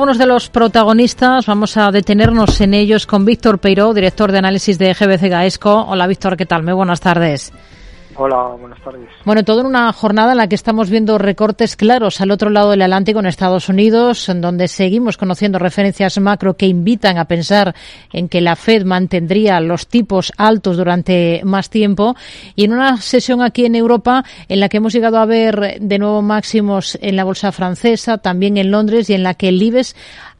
Unos de los protagonistas, vamos a detenernos en ellos con Víctor Peiró, director de análisis de GBC Gaesco. Hola Víctor, ¿qué tal? Muy buenas tardes. Hola, buenas tardes. Bueno, todo en una jornada en la que estamos viendo recortes claros al otro lado del Atlántico, en Estados Unidos, en donde seguimos conociendo referencias macro que invitan a pensar en que la Fed mantendría los tipos altos durante más tiempo. Y en una sesión aquí en Europa en la que hemos llegado a ver de nuevo máximos en la bolsa francesa, también en Londres y en la que el IBEX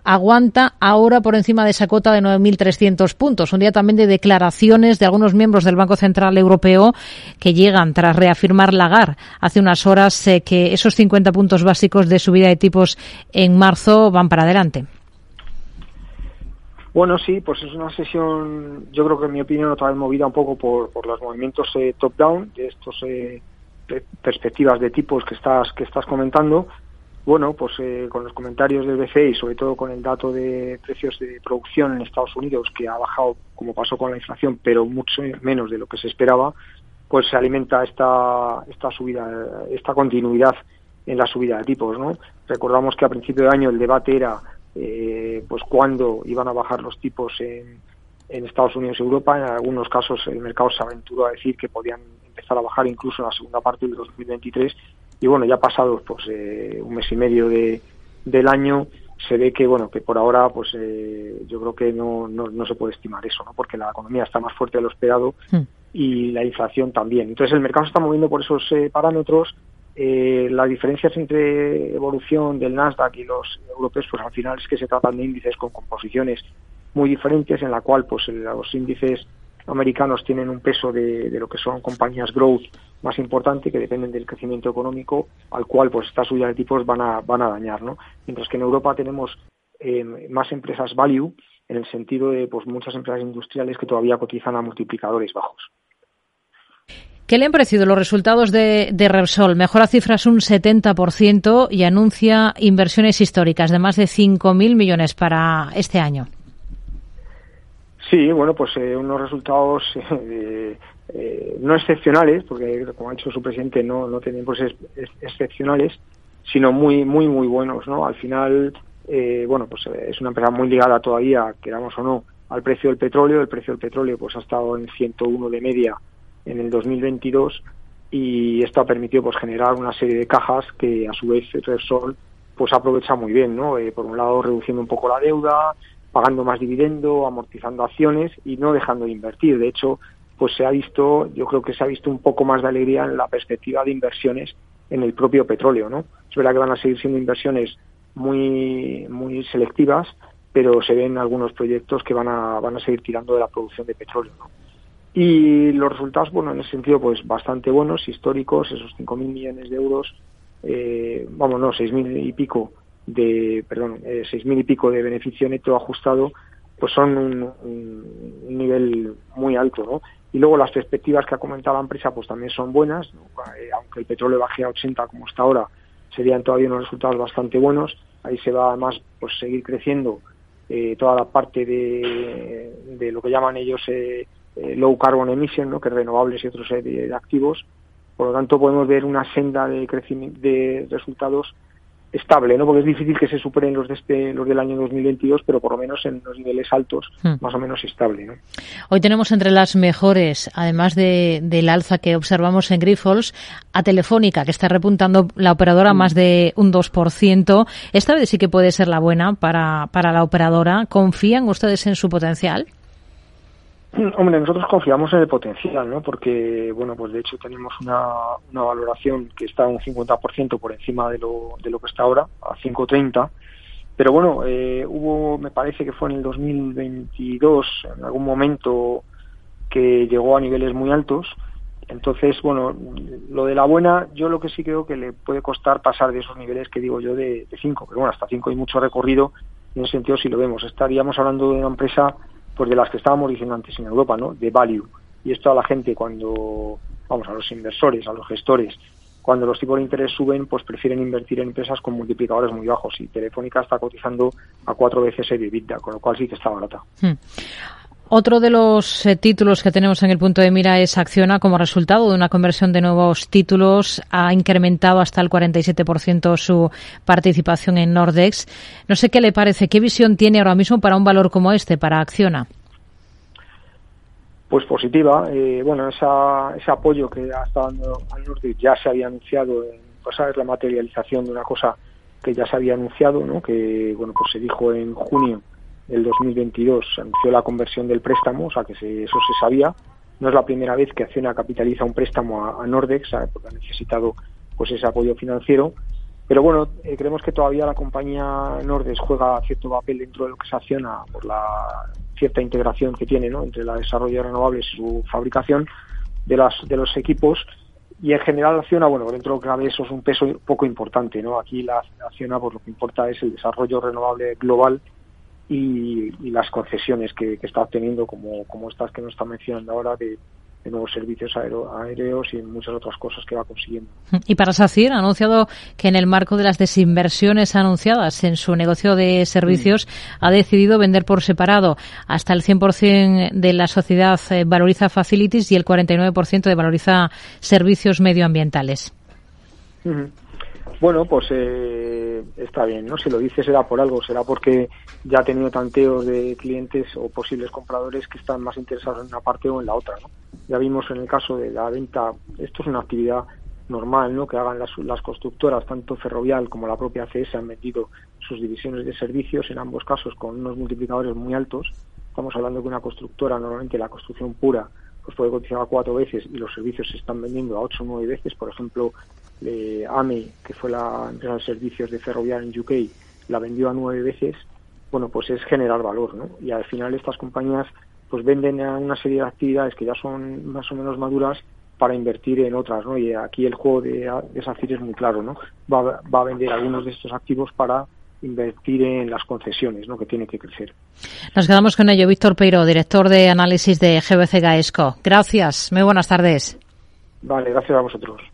aguanta ahora por encima de esa cota de 9.300 puntos. Un día también de declaraciones de algunos miembros del Banco Central Europeo que llegan tras reafirmar Lagar hace unas horas eh, que esos 50 puntos básicos de subida de tipos en marzo van para adelante. Bueno, sí, pues es una sesión, yo creo que en mi opinión otra vez movida un poco por, por los movimientos eh, top-down, de estos eh, perspectivas de tipos que estás, que estás comentando, bueno, pues eh, con los comentarios del BCE y sobre todo con el dato de precios de producción en Estados Unidos que ha bajado como pasó con la inflación, pero mucho menos de lo que se esperaba, pues se alimenta esta esta subida, esta continuidad en la subida de tipos, ¿no? Recordamos que a principio de año el debate era eh, pues cuándo iban a bajar los tipos en, en Estados Unidos y Europa. En algunos casos el mercado se aventuró a decir que podían empezar a bajar incluso en la segunda parte del 2023 y bueno, ya pasado pues eh, un mes y medio de, del año, se ve que bueno que por ahora pues eh, yo creo que no, no, no, se puede estimar eso, ¿no? porque la economía está más fuerte de lo esperado hmm. y la inflación también. Entonces el mercado se está moviendo por esos eh, parámetros. las diferencias entre evolución del Nasdaq y los europeos, pues al final es que se tratan de índices con composiciones muy diferentes, en la cual pues los índices americanos tienen un peso de, lo que son compañías growth más importante que dependen del crecimiento económico al cual pues estas subidas de tipos van a van a dañar no mientras que en Europa tenemos eh, más empresas value en el sentido de pues muchas empresas industriales que todavía cotizan a multiplicadores bajos ¿Qué le han parecido los resultados de, de Repsol? Mejora cifras un 70% y anuncia inversiones históricas de más de 5.000 millones para este año. Sí, bueno, pues eh, unos resultados eh, eh, no excepcionales, porque como ha dicho su presidente, no, no tienen pues excepcionales, sino muy, muy, muy buenos, ¿no? Al final, bueno, pues es una empresa muy ligada todavía, queramos o no, al precio del petróleo. El precio del petróleo pues ha estado en 101 de media en el 2022 y esto ha permitido pues generar una serie de cajas que a su vez Repsol pues aprovecha muy bien, ¿no? por un lado reduciendo un poco la deuda, pagando más dividendo, amortizando acciones y no dejando de invertir. De hecho, pues se ha visto, yo creo que se ha visto un poco más de alegría en la perspectiva de inversiones en el propio petróleo, ¿no? Es verdad que van a seguir siendo inversiones muy muy selectivas, pero se ven algunos proyectos que van a van a seguir tirando de la producción de petróleo. Y los resultados, bueno, en ese sentido, pues bastante buenos, históricos, esos 5.000 millones de euros, eh, vamos, no, 6.000 y pico de, perdón, eh, seis mil y pico de beneficio neto ajustado, pues son un, nivel muy alto, ¿no? Y luego las perspectivas que ha comentado la empresa, pues también son buenas, eh, aunque el petróleo baje a 80 como está ahora, serían todavía unos resultados bastante buenos. Ahí se va además pues seguir creciendo eh, toda la parte de, de, lo que llaman ellos eh, eh low carbon emission, ¿no? que es renovables y otros de activos. Por lo tanto, podemos ver una senda de, crecimiento, de resultados estable, ¿no? Porque es difícil que se superen los de este, los del año 2022, pero por lo menos en los niveles altos, hmm. más o menos estable, ¿no? Hoy tenemos entre las mejores, además de, del alza que observamos en Grifols, a Telefónica, que está repuntando la operadora más de un 2%. Esta vez sí que puede ser la buena para, para la operadora. ¿Confían ustedes en su potencial? Hombre, nosotros confiamos en el potencial, ¿no? Porque, bueno, pues de hecho tenemos una, una valoración que está un 50% por encima de lo, de lo que está ahora, a 5.30. Pero bueno, eh, hubo, me parece que fue en el 2022, en algún momento que llegó a niveles muy altos. Entonces, bueno, lo de la buena, yo lo que sí creo que le puede costar pasar de esos niveles que digo yo de 5, pero bueno, hasta 5 hay mucho recorrido. En ese sentido, si lo vemos, estaríamos hablando de una empresa pues de las que estábamos diciendo antes en Europa, ¿no? De value. Y esto a la gente cuando, vamos, a los inversores, a los gestores, cuando los tipos de interés suben, pues prefieren invertir en empresas con multiplicadores muy bajos. Y Telefónica está cotizando a cuatro veces el EBITDA, con lo cual sí que está barata. Hmm. Otro de los eh, títulos que tenemos en el punto de mira es Acciona. Como resultado de una conversión de nuevos títulos, ha incrementado hasta el 47% su participación en Nordex. No sé qué le parece, qué visión tiene ahora mismo para un valor como este, para Acciona. Pues positiva. Eh, bueno, esa, ese apoyo que ha estado dando al Nordex ya se había anunciado, en, pues es la materialización de una cosa que ya se había anunciado, ¿no? que bueno pues se dijo en junio del 2022 se anunció la conversión del préstamo, o sea que eso se sabía. No es la primera vez que Acciona capitaliza un préstamo a, Nordex, porque ha necesitado pues ese apoyo financiero. Pero bueno, eh, creemos que todavía la compañía Nordex juega cierto papel dentro de lo que se acciona por la cierta integración que tiene ¿no? entre la desarrollo de renovables y su fabricación de, las, de los equipos y en general Acciona, bueno, dentro de lo que eso es un peso poco importante, ¿no? Aquí la Acciona, por lo que importa es el desarrollo renovable global y, las concesiones que, está obteniendo, como, como estas que nos está mencionando ahora, de, nuevos servicios aéreos y muchas otras cosas que va consiguiendo. Y para SACIR ha anunciado que en el marco de las desinversiones anunciadas en su negocio de servicios mm. ha decidido vender por separado hasta el 100% de la sociedad eh, Valoriza Facilities y el 49% de Valoriza Servicios Medioambientales. Bueno, pues eh, está bien, ¿no? Si lo dice será por algo, será porque ya ha tenido tanteos de clientes o posibles compradores que están más interesados en una parte o en la otra, ¿no? Ya vimos en el caso de la venta, esto es una actividad normal, ¿no? Que hagan las, las constructoras, tanto Ferrovial como la propia CS, han vendido sus divisiones de servicios, en ambos casos con unos multiplicadores muy altos. Estamos hablando de una constructora, normalmente la construcción pura, pues puede cotizar cuatro veces y los servicios se están vendiendo a ocho o nueve veces. Por ejemplo, eh, AME, que fue la empresa de servicios de Ferrovial en UK, la vendió a nueve veces. Bueno, pues es generar valor, ¿no? Y al final estas compañías pues venden a una serie de actividades que ya son más o menos maduras para invertir en otras, ¿no? Y aquí el juego de, de SACIR es muy claro, ¿no? Va, va a vender algunos de estos activos para invertir en las concesiones, ¿no? que tiene que crecer. Nos quedamos con ello. Víctor Peiro, director de análisis de GBC Gaesco. Gracias. Muy buenas tardes. Vale, gracias a vosotros.